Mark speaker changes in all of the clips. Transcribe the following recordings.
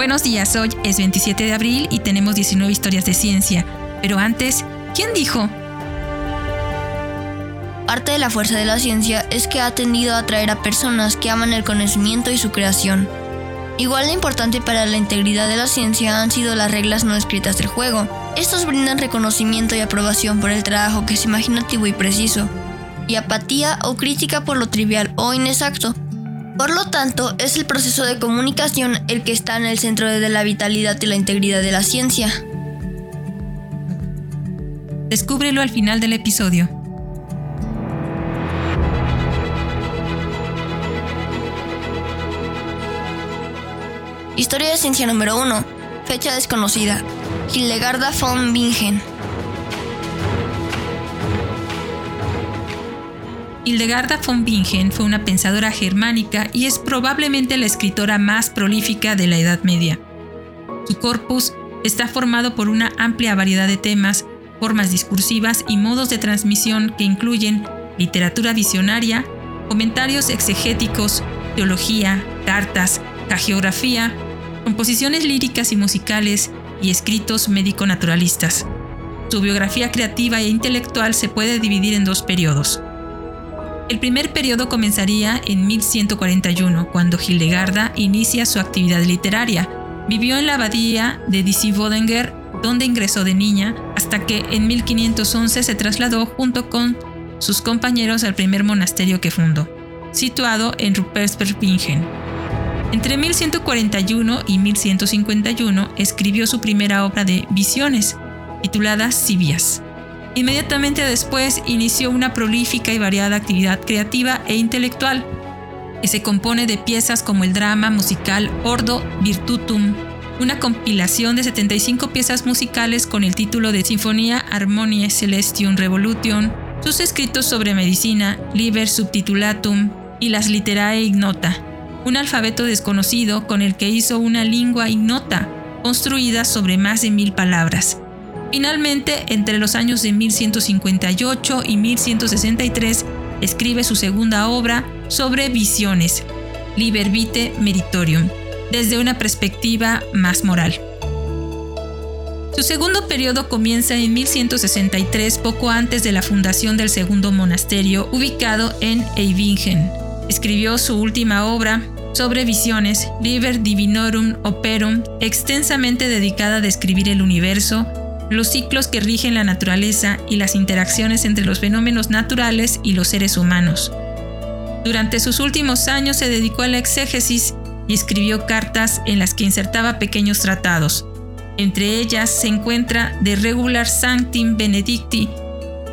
Speaker 1: Buenos días, hoy es 27 de abril y tenemos 19 historias de ciencia. Pero antes, ¿quién dijo?
Speaker 2: Parte de la fuerza de la ciencia es que ha tendido a atraer a personas que aman el conocimiento y su creación. Igual de importante para la integridad de la ciencia han sido las reglas no escritas del juego. Estos brindan reconocimiento y aprobación por el trabajo que es imaginativo y preciso, y apatía o crítica por lo trivial o inexacto. Por lo tanto, es el proceso de comunicación el que está en el centro de la vitalidad y la integridad de la ciencia.
Speaker 1: Descúbrelo al final del episodio.
Speaker 2: Historia de ciencia número 1. Fecha desconocida. Hildegarda von Bingen.
Speaker 1: Hildegarda von Bingen fue una pensadora germánica y es probablemente la escritora más prolífica de la Edad Media. Su corpus está formado por una amplia variedad de temas, formas discursivas y modos de transmisión que incluyen literatura visionaria, comentarios exegéticos, teología, cartas, geografía, composiciones líricas y musicales y escritos médico-naturalistas. Su biografía creativa e intelectual se puede dividir en dos periodos. El primer periodo comenzaría en 1141, cuando Hildegarda inicia su actividad literaria. Vivió en la abadía de Disibodenger, donde ingresó de niña, hasta que en 1511 se trasladó junto con sus compañeros al primer monasterio que fundó, situado en Rupertsbergbingen. Entre 1141 y 1151 escribió su primera obra de visiones, titulada Sibias. Inmediatamente después inició una prolífica y variada actividad creativa e intelectual, que se compone de piezas como el drama musical Ordo Virtutum, una compilación de 75 piezas musicales con el título de Sinfonía Harmoniae Celestium Revolution, sus escritos sobre medicina, Liber Subtitulatum y las Literae Ignota, un alfabeto desconocido con el que hizo una lengua ignota, construida sobre más de mil palabras. Finalmente, entre los años de 1158 y 1163, escribe su segunda obra sobre visiones, Liber Vitae Meritorium, desde una perspectiva más moral. Su segundo periodo comienza en 1163, poco antes de la fundación del segundo monasterio ubicado en Eibingen. Escribió su última obra sobre visiones, Liber Divinorum Operum, extensamente dedicada a describir el universo, los ciclos que rigen la naturaleza y las interacciones entre los fenómenos naturales y los seres humanos. Durante sus últimos años se dedicó a la exégesis y escribió cartas en las que insertaba pequeños tratados. Entre ellas se encuentra De Regular Sanctim Benedicti,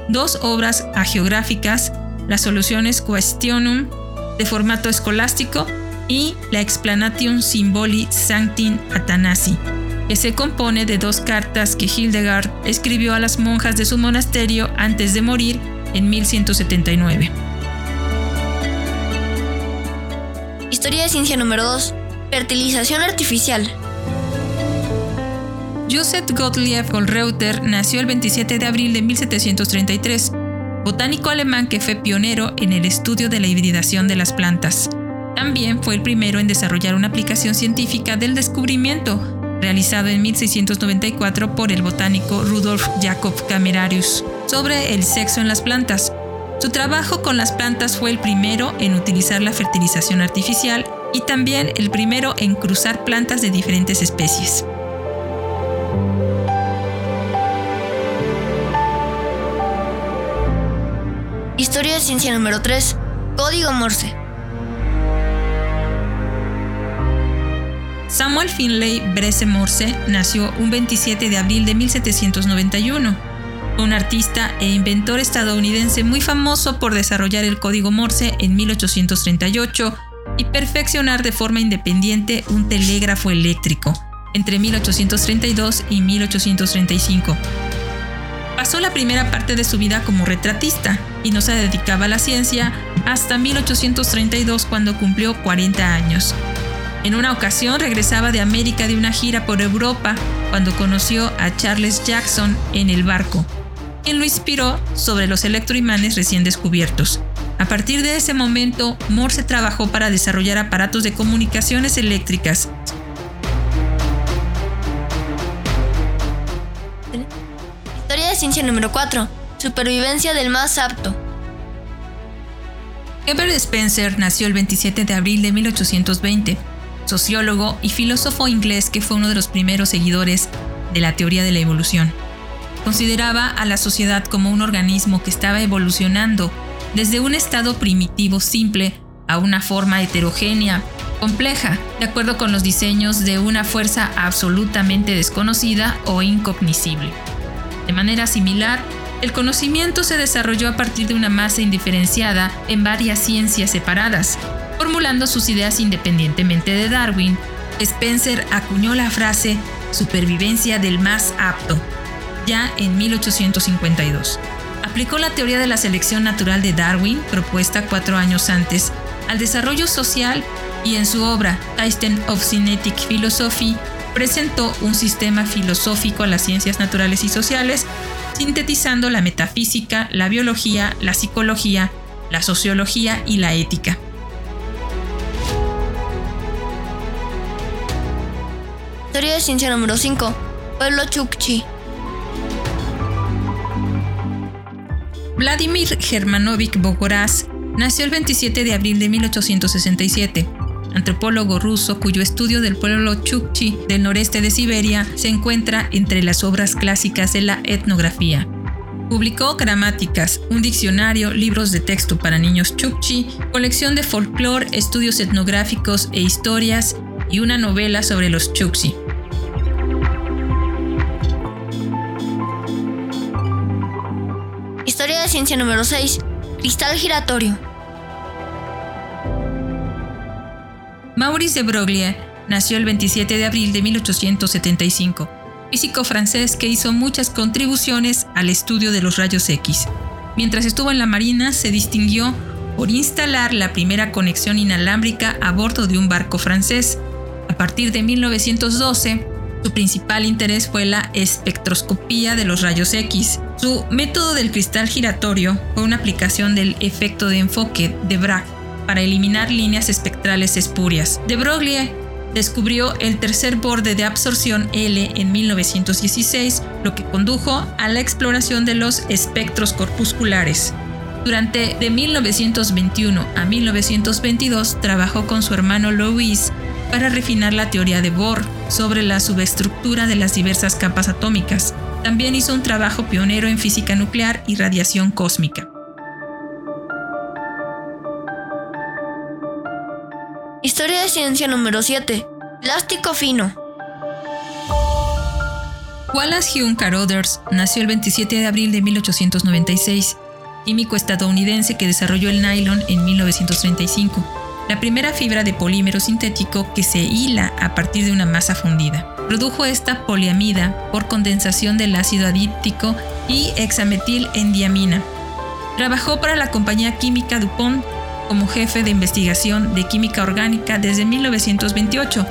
Speaker 1: dos obras agiográficas, las soluciones Questionum de formato escolástico y la Explanation Symboli Sanctim Athanasi, que se compone de dos cartas que Hildegard escribió a las monjas de su monasterio antes de morir en 1179.
Speaker 2: Historia de ciencia número 2. Fertilización artificial.
Speaker 1: Joseph Gottlieb Goldreuter nació el 27 de abril de 1733, botánico alemán que fue pionero en el estudio de la hibridación de las plantas. También fue el primero en desarrollar una aplicación científica del descubrimiento, realizado en 1694 por el botánico Rudolf Jacob Camerarius, sobre el sexo en las plantas. Su trabajo con las plantas fue el primero en utilizar la fertilización artificial y también el primero en cruzar plantas de diferentes especies.
Speaker 2: Historia de ciencia número 3. Código Morse.
Speaker 1: Samuel Finlay Bresse Morse nació un 27 de abril de 1791. Un artista e inventor estadounidense muy famoso por desarrollar el código Morse en 1838 y perfeccionar de forma independiente un telégrafo eléctrico entre 1832 y 1835. Pasó la primera parte de su vida como retratista y no se dedicaba a la ciencia hasta 1832 cuando cumplió 40 años. En una ocasión regresaba de América de una gira por Europa cuando conoció a Charles Jackson en el barco, quien lo inspiró sobre los electroimanes recién descubiertos. A partir de ese momento, Morse trabajó para desarrollar aparatos de comunicaciones eléctricas.
Speaker 2: Historia de ciencia número 4. Supervivencia del más apto.
Speaker 1: Herbert Spencer nació el 27 de abril de 1820 sociólogo y filósofo inglés que fue uno de los primeros seguidores de la teoría de la evolución. Consideraba a la sociedad como un organismo que estaba evolucionando desde un estado primitivo simple a una forma heterogénea, compleja, de acuerdo con los diseños de una fuerza absolutamente desconocida o incognoscible. De manera similar, el conocimiento se desarrolló a partir de una masa indiferenciada en varias ciencias separadas. Formulando sus ideas independientemente de Darwin, Spencer acuñó la frase supervivencia del más apto, ya en 1852. Aplicó la teoría de la selección natural de Darwin, propuesta cuatro años antes, al desarrollo social y en su obra System of Cinetic Philosophy presentó un sistema filosófico a las ciencias naturales y sociales, sintetizando la metafísica, la biología, la psicología, la sociología y la ética.
Speaker 2: Teoría de ciencia número 5. Pueblo Chukchi.
Speaker 1: Vladimir Germanovich Bogoraz nació el 27 de abril de 1867, antropólogo ruso cuyo estudio del pueblo Chukchi del noreste de Siberia se encuentra entre las obras clásicas de la etnografía. Publicó gramáticas, un diccionario, libros de texto para niños Chukchi, colección de folclore, estudios etnográficos e historias y una novela sobre los Chukchi.
Speaker 2: Historia de ciencia número 6. Cristal giratorio.
Speaker 1: Maurice de Broglie nació el 27 de abril de 1875, físico francés que hizo muchas contribuciones al estudio de los rayos X. Mientras estuvo en la Marina, se distinguió por instalar la primera conexión inalámbrica a bordo de un barco francés. A partir de 1912, su principal interés fue la espectroscopía de los rayos X. Su método del cristal giratorio fue una aplicación del efecto de enfoque de Bragg para eliminar líneas espectrales espurias. De Broglie descubrió el tercer borde de absorción L en 1916, lo que condujo a la exploración de los espectros corpusculares. Durante de 1921 a 1922 trabajó con su hermano Louis para refinar la teoría de Bohr sobre la subestructura de las diversas capas atómicas. También hizo un trabajo pionero en física nuclear y radiación cósmica.
Speaker 2: Historia de ciencia número 7. Plástico fino.
Speaker 1: Wallace Hume Carothers nació el 27 de abril de 1896, químico estadounidense que desarrolló el nylon en 1935, la primera fibra de polímero sintético que se hila a partir de una masa fundida. Produjo esta poliamida por condensación del ácido adíptico y hexametil endiamina. Trabajó para la compañía química DuPont como jefe de investigación de química orgánica desde 1928.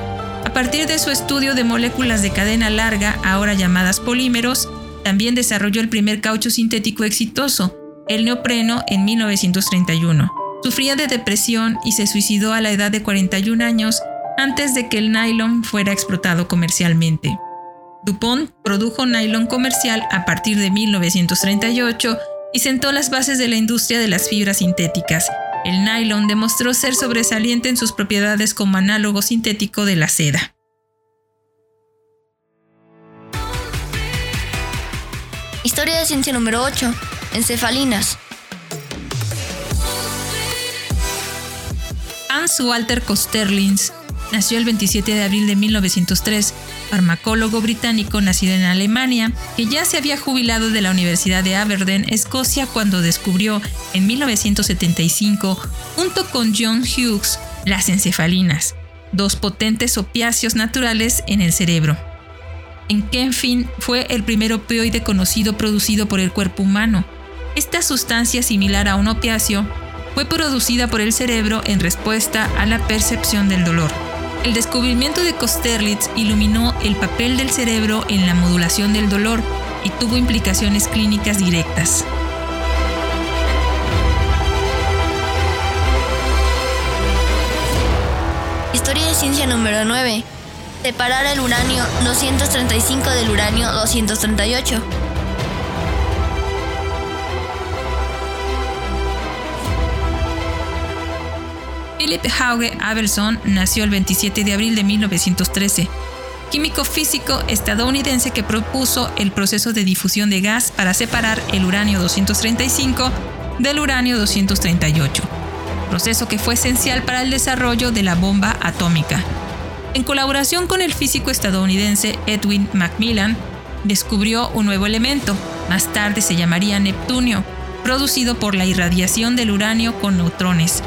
Speaker 1: A partir de su estudio de moléculas de cadena larga, ahora llamadas polímeros, también desarrolló el primer caucho sintético exitoso, el neopreno, en 1931. Sufría de depresión y se suicidó a la edad de 41 años antes de que el nylon fuera explotado comercialmente. DuPont produjo nylon comercial a partir de 1938 y sentó las bases de la industria de las fibras sintéticas, el nylon demostró ser sobresaliente en sus propiedades como análogo sintético de la seda.
Speaker 2: Historia de ciencia número 8. Encefalinas.
Speaker 1: Walter Kosterlitz nació el 27 de abril de 1903 farmacólogo británico nacido en Alemania, que ya se había jubilado de la Universidad de Aberdeen, Escocia, cuando descubrió en 1975, junto con John Hughes, las encefalinas, dos potentes opiáceos naturales en el cerebro. En Kenfin fue el primer opioide conocido producido por el cuerpo humano. Esta sustancia similar a un opiáceo fue producida por el cerebro en respuesta a la percepción del dolor. El descubrimiento de Kosterlitz iluminó el papel del cerebro en la modulación del dolor y tuvo implicaciones clínicas directas.
Speaker 2: Historia de ciencia número 9. Separar el uranio 235 del uranio 238.
Speaker 1: Philip Hauge Abelson nació el 27 de abril de 1913, químico físico estadounidense que propuso el proceso de difusión de gas para separar el uranio 235 del uranio 238, proceso que fue esencial para el desarrollo de la bomba atómica. En colaboración con el físico estadounidense Edwin Macmillan, descubrió un nuevo elemento, más tarde se llamaría Neptunio, producido por la irradiación del uranio con neutrones.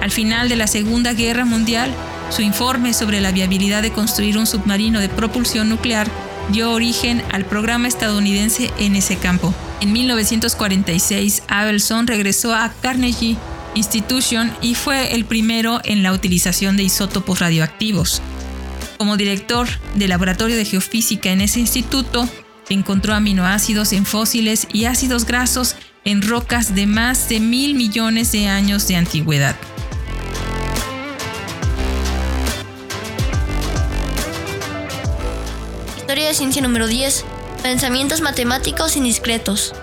Speaker 1: Al final de la Segunda Guerra Mundial, su informe sobre la viabilidad de construir un submarino de propulsión nuclear dio origen al programa estadounidense en ese campo. En 1946, Abelson regresó a Carnegie Institution y fue el primero en la utilización de isótopos radioactivos. Como director del laboratorio de geofísica en ese instituto, encontró aminoácidos en fósiles y ácidos grasos en rocas de más de mil millones de años de antigüedad.
Speaker 2: De ciencia número 10. Pensamientos matemáticos indiscretos.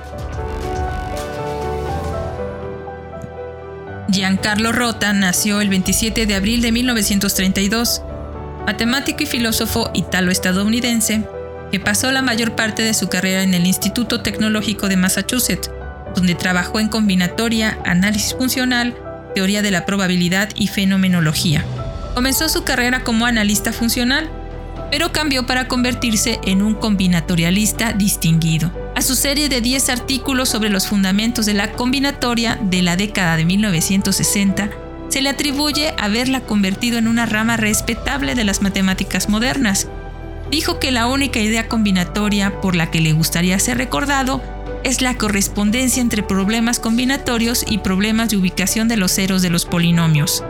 Speaker 1: Giancarlo Rota nació el 27 de abril de 1932, matemático y filósofo italo-estadounidense, que pasó la mayor parte de su carrera en el Instituto Tecnológico de Massachusetts, donde trabajó en combinatoria, análisis funcional, teoría de la probabilidad y fenomenología. Comenzó su carrera como analista funcional, pero cambió para convertirse en un combinatorialista distinguido. A su serie de 10 artículos sobre los fundamentos de la combinatoria de la década de 1960, se le atribuye haberla convertido en una rama respetable de las matemáticas modernas. Dijo que la única idea combinatoria por la que le gustaría ser recordado es la correspondencia entre problemas combinatorios y problemas de ubicación de los ceros de los polinomios.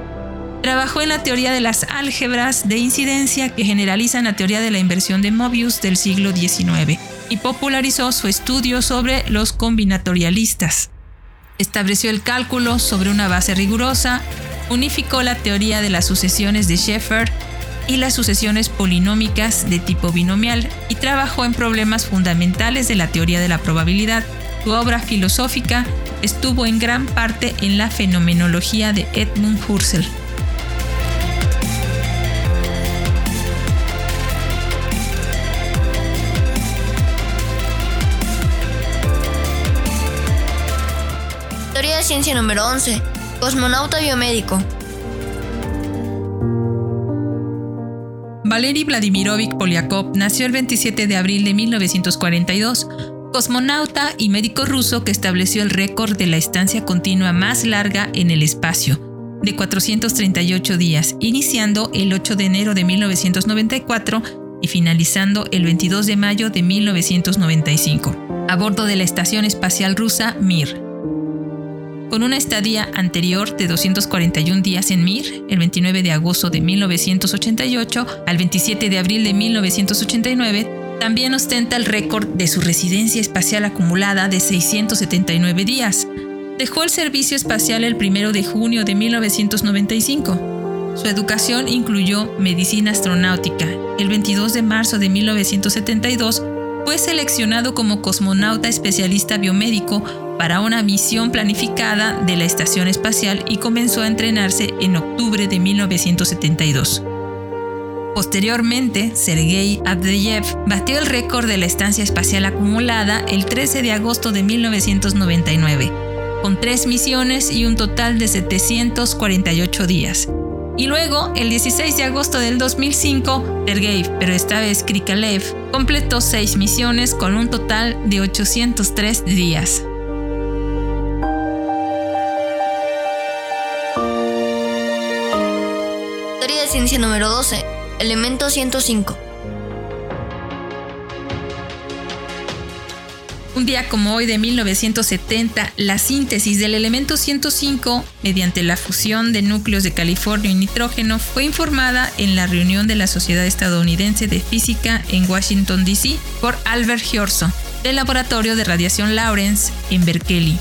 Speaker 1: Trabajó en la teoría de las álgebras de incidencia que generalizan la teoría de la inversión de Mobius del siglo XIX y popularizó su estudio sobre los combinatorialistas. Estableció el cálculo sobre una base rigurosa, unificó la teoría de las sucesiones de Sheffer y las sucesiones polinómicas de tipo binomial y trabajó en problemas fundamentales de la teoría de la probabilidad. Su obra filosófica estuvo en gran parte en la fenomenología de Edmund Husserl.
Speaker 2: Ciencia número 11. Cosmonauta biomédico.
Speaker 1: Valery Vladimirovich Polyakov nació el 27 de abril de 1942, cosmonauta y médico ruso que estableció el récord de la estancia continua más larga en el espacio, de 438 días, iniciando el 8 de enero de 1994 y finalizando el 22 de mayo de 1995, a bordo de la Estación Espacial Rusa Mir con una estadía anterior de 241 días en Mir, el 29 de agosto de 1988 al 27 de abril de 1989, también ostenta el récord de su residencia espacial acumulada de 679 días. Dejó el servicio espacial el 1 de junio de 1995. Su educación incluyó medicina astronáutica. El 22 de marzo de 1972 fue seleccionado como cosmonauta especialista biomédico para una misión planificada de la Estación Espacial y comenzó a entrenarse en octubre de 1972. Posteriormente, Sergei Abdeyev batió el récord de la estancia espacial acumulada el 13 de agosto de 1999, con tres misiones y un total de 748 días. Y luego, el 16 de agosto del 2005, Sergei, pero esta vez Krikalev, completó seis misiones con un total de 803 días.
Speaker 2: Ciencia número 12. Elemento 105.
Speaker 1: Un día como hoy de 1970, la síntesis del elemento 105 mediante la fusión de núcleos de californio y nitrógeno fue informada en la reunión de la Sociedad Estadounidense de Física en Washington, D.C. por Albert Hjorso, del Laboratorio de Radiación Lawrence en Berkeley.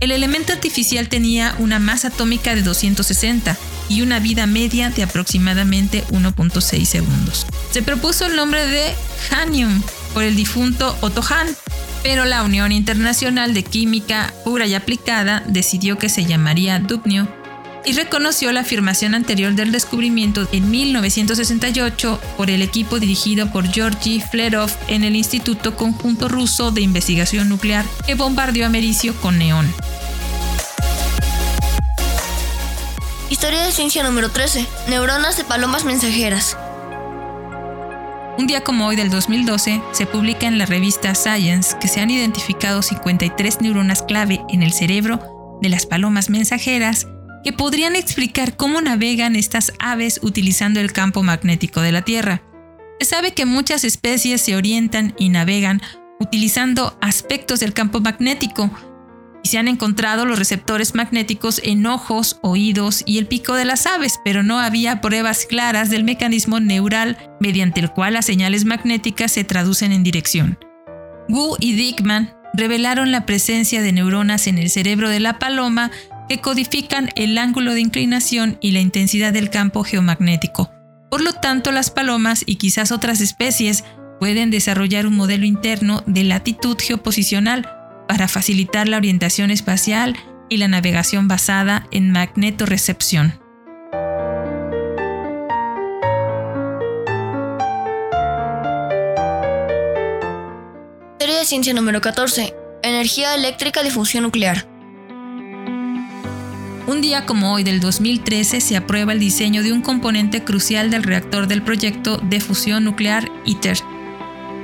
Speaker 1: El elemento artificial tenía una masa atómica de 260 y una vida media de aproximadamente 1.6 segundos. Se propuso el nombre de Hanium por el difunto Otto Hahn, pero la Unión Internacional de Química Pura y Aplicada decidió que se llamaría Dubnio y reconoció la afirmación anterior del descubrimiento en 1968 por el equipo dirigido por Georgy Flerov en el Instituto Conjunto Ruso de Investigación Nuclear que bombardeó Americio con neón.
Speaker 2: Historia de ciencia número 13. Neuronas de palomas mensajeras.
Speaker 1: Un día como hoy del 2012, se publica en la revista Science que se han identificado 53 neuronas clave en el cerebro de las palomas mensajeras que podrían explicar cómo navegan estas aves utilizando el campo magnético de la Tierra. Se sabe que muchas especies se orientan y navegan utilizando aspectos del campo magnético, y se han encontrado los receptores magnéticos en ojos, oídos y el pico de las aves, pero no había pruebas claras del mecanismo neural mediante el cual las señales magnéticas se traducen en dirección. Wu y Dickman revelaron la presencia de neuronas en el cerebro de la paloma que codifican el ángulo de inclinación y la intensidad del campo geomagnético. Por lo tanto, las palomas y quizás otras especies pueden desarrollar un modelo interno de latitud geoposicional para facilitar la orientación espacial y la navegación basada en magnetorrecepción.
Speaker 2: Teoría de ciencia número 14. Energía eléctrica de fusión nuclear.
Speaker 1: Un día como hoy del 2013 se aprueba el diseño de un componente crucial del reactor del proyecto de fusión nuclear ITER,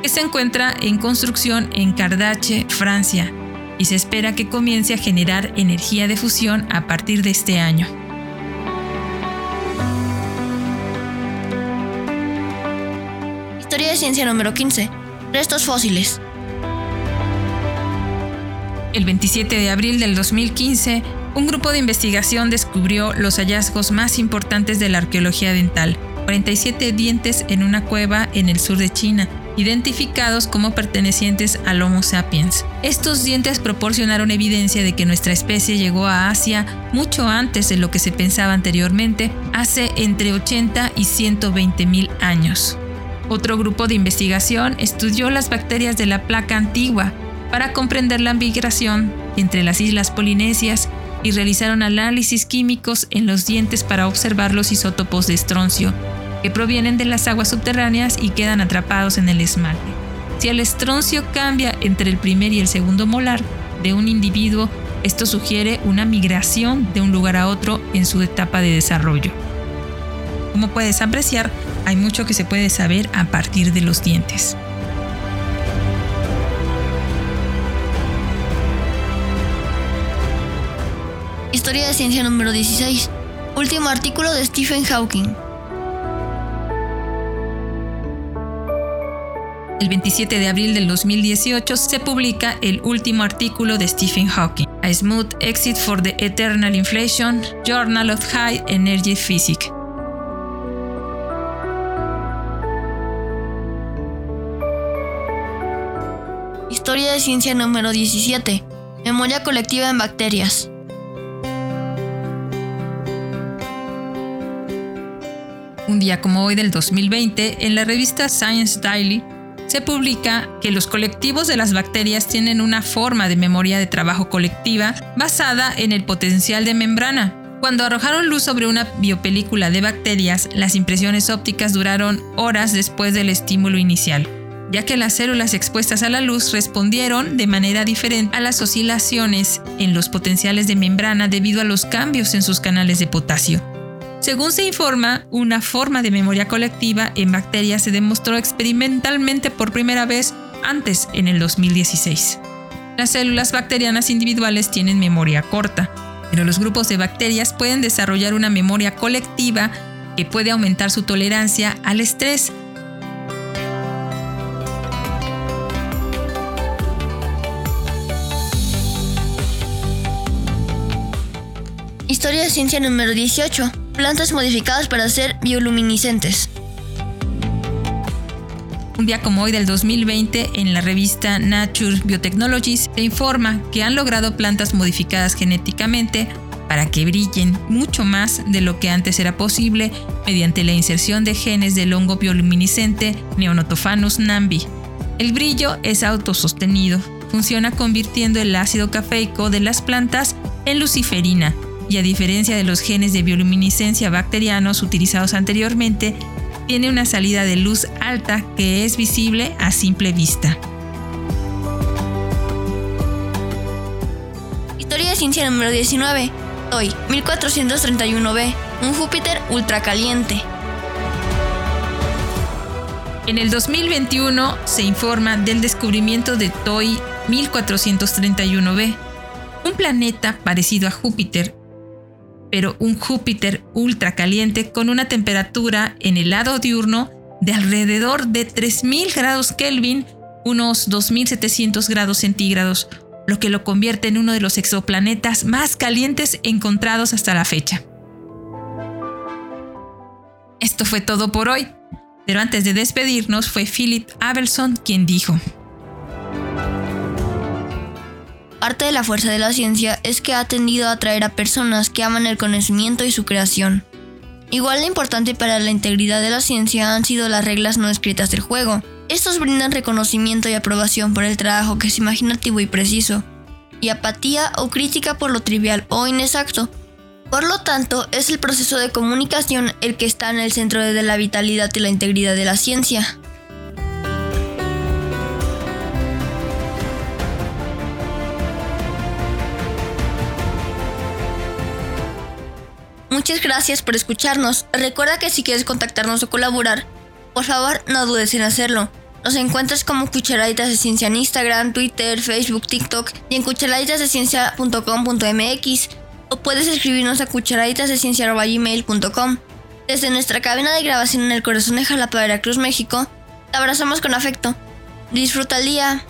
Speaker 1: que se encuentra en construcción en Cardache, Francia, y se espera que comience a generar energía de fusión a partir de este año.
Speaker 2: Historia de ciencia número 15. Restos fósiles.
Speaker 1: El 27 de abril del 2015, un grupo de investigación descubrió los hallazgos más importantes de la arqueología dental, 47 dientes en una cueva en el sur de China, identificados como pertenecientes al Homo sapiens. Estos dientes proporcionaron evidencia de que nuestra especie llegó a Asia mucho antes de lo que se pensaba anteriormente, hace entre 80 y 120 mil años. Otro grupo de investigación estudió las bacterias de la placa antigua para comprender la migración entre las islas polinesias y realizaron análisis químicos en los dientes para observar los isótopos de estroncio que provienen de las aguas subterráneas y quedan atrapados en el esmalte. Si el estroncio cambia entre el primer y el segundo molar de un individuo, esto sugiere una migración de un lugar a otro en su etapa de desarrollo. Como puedes apreciar, hay mucho que se puede saber a partir de los dientes.
Speaker 2: Historia de ciencia número 16. Último artículo de Stephen Hawking.
Speaker 1: El 27 de abril del 2018 se publica el último artículo de Stephen Hawking, A Smooth Exit for the Eternal Inflation, Journal of High Energy Physics.
Speaker 2: Historia de ciencia número 17. Memoria colectiva en bacterias.
Speaker 1: Un día como hoy del 2020, en la revista Science Daily, se publica que los colectivos de las bacterias tienen una forma de memoria de trabajo colectiva basada en el potencial de membrana. Cuando arrojaron luz sobre una biopelícula de bacterias, las impresiones ópticas duraron horas después del estímulo inicial, ya que las células expuestas a la luz respondieron de manera diferente a las oscilaciones en los potenciales de membrana debido a los cambios en sus canales de potasio. Según se informa, una forma de memoria colectiva en bacterias se demostró experimentalmente por primera vez antes en el 2016. Las células bacterianas individuales tienen memoria corta, pero los grupos de bacterias pueden desarrollar una memoria colectiva que puede aumentar su tolerancia al estrés.
Speaker 2: Historia de ciencia número 18 plantas modificadas para ser bioluminiscentes.
Speaker 1: Un día como hoy del 2020, en la revista Nature Biotechnologies, se informa que han logrado plantas modificadas genéticamente para que brillen mucho más de lo que antes era posible mediante la inserción de genes del hongo bioluminiscente Neonotophanus nambi. El brillo es autosostenido, funciona convirtiendo el ácido cafeico de las plantas en luciferina, y a diferencia de los genes de bioluminiscencia bacterianos utilizados anteriormente, tiene una salida de luz alta que es visible a simple vista.
Speaker 2: Historia de ciencia número 19. Hoy, 1431b. Un Júpiter ultracaliente.
Speaker 1: En el 2021 se informa del descubrimiento de TOI 1431b, un planeta parecido a Júpiter, pero un Júpiter ultracaliente con una temperatura en el lado diurno de alrededor de 3000 grados Kelvin, unos 2700 grados centígrados, lo que lo convierte en uno de los exoplanetas más calientes encontrados hasta la fecha. Esto fue todo por hoy. Pero antes de despedirnos fue Philip Abelson quien dijo,
Speaker 2: Parte de la fuerza de la ciencia es que ha tendido a atraer a personas que aman el conocimiento y su creación. Igual de importante para la integridad de la ciencia han sido las reglas no escritas del juego. Estos brindan reconocimiento y aprobación por el trabajo que es imaginativo y preciso, y apatía o crítica por lo trivial o inexacto, por lo tanto, es el proceso de comunicación el que está en el centro de la vitalidad y la integridad de la ciencia. Muchas gracias por escucharnos. Recuerda que si quieres contactarnos o colaborar, por favor no dudes en hacerlo. Nos encuentras como Cucharaditas de Ciencia en Instagram, Twitter, Facebook, TikTok y en cucharaditasdeciencia.com.mx o puedes escribirnos a cucharaditasdeciencia.gmail.com. Desde nuestra cabina de grabación en el corazón de Jalapa, Veracruz, México, te abrazamos con afecto. Disfruta el día.